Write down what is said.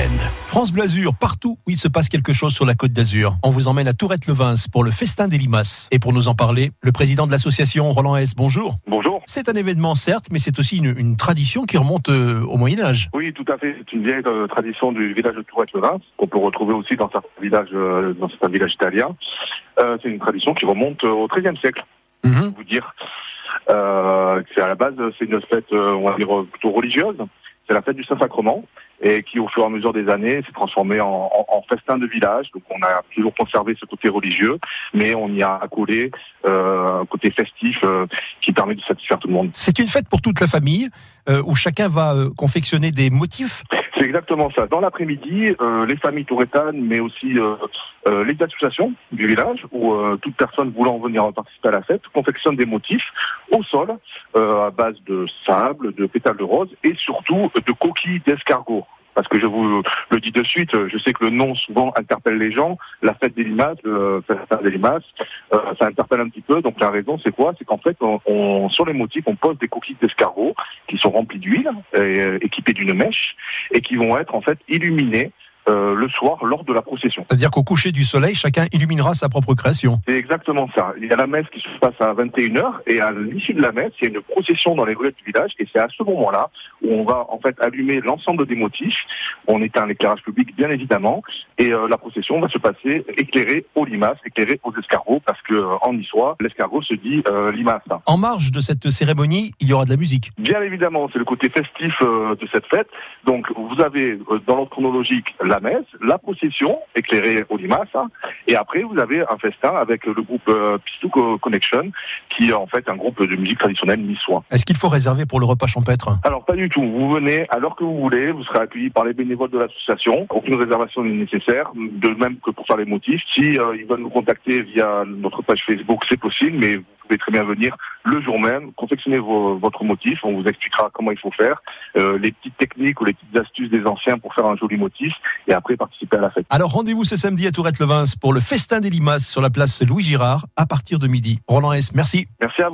week-end. France Blasure, partout où il se passe quelque chose sur la côte d'Azur. On vous emmène à Tourette-le-Vins pour le festin des limaces. Et pour nous en parler, le président de l'association Roland S. Bonjour. Bonjour. C'est un événement certes, mais c'est aussi une, une tradition qui remonte euh, au Moyen Âge. Oui, tout à fait. C'est une vieille euh, tradition du village de Tourette-le-Vins qu'on peut retrouver aussi dans certains villages, euh, dans certains villages italiens. C'est une tradition qui remonte au XIIIe siècle. Mhm. Vous dire. C'est à la base, c'est une fête, on va dire plutôt religieuse. C'est la fête du Saint-Sacrement et qui, au fur et à mesure des années, s'est transformée en, en- en festin de village. Donc, on a toujours conservé ce côté religieux, mais on y a accolé euh, un côté festif euh, qui permet de satisfaire tout le monde. C'est une fête pour toute la famille, euh, où chacun va euh, confectionner des motifs? C'est exactement ça. Dans l'après-midi, euh, les familles tourétanes, mais aussi euh, euh, les associations du village, où euh, toute personne voulant venir participer à la fête, confectionne des motifs au sol, euh, à base de sable, de pétales de rose, et surtout de coquilles d'escargot. Parce que je vous le dis de suite, je sais que le nom souvent interpelle les gens. La fête des limaces, le festin des limaces, euh, ça interpelle un petit peu. Donc la raison, c'est quoi? C'est qu'en fait, on, on- sur les motifs, on pose des coquilles d'escargot qui sont remplies d'huile, euh, équipées d'une mèche, et qui vont être en fait illuminés euh, le soir lors de la procession. C'est-à-dire qu'au coucher du soleil, chacun illuminera sa propre création. C'est exactement ça. Il y a la messe qui se passe à 21h et à l'issue de la messe, il y a une procession dans les ruelles du village et c'est à ce moment-là où on va en fait allumer l'ensemble des motifs. On éteint l'éclairage public bien évidemment et euh, la procession va se passer éclairée aux limaces, éclairée aux escargots parce que euh, en niçois, l'escargot se dit euh, limace. En marge de cette cérémonie, il y aura de la musique. Bien évidemment, c'est le côté festif de cette fête. Donc, vous avez dans l'ordre chronologique la messe, la procession éclairée au limaces, hein, et après vous avez un festin avec le groupe euh, Pistou Co- Connection, qui est en fait un groupe de musique traditionnelle niçois. Est-ce qu'il faut réserver pour le repas champêtre? Alors pas du tout. Vous venez à l'heure que vous voulez. Vous serez accueilli par les bénévoles de l'association. Aucune réservation n'est nécessaire, de même que pour faire les motifs. Si euh, ils veulent nous contacter via notre page Facebook, c'est possible, mais vous pouvez très bien venir le jour même, confectionner vos- votre motif. On vous expliquera comment il faut faire, euh, les petites techniques ou les petites astuces des anciens pour faire un joli motif, et après participer à la fête. Alors rendez-vous ce samedi à Tourette-le-Vins pour le festin des limaces sur la place Louis Girard à partir de midi. Roland S, merci. Merci à vous.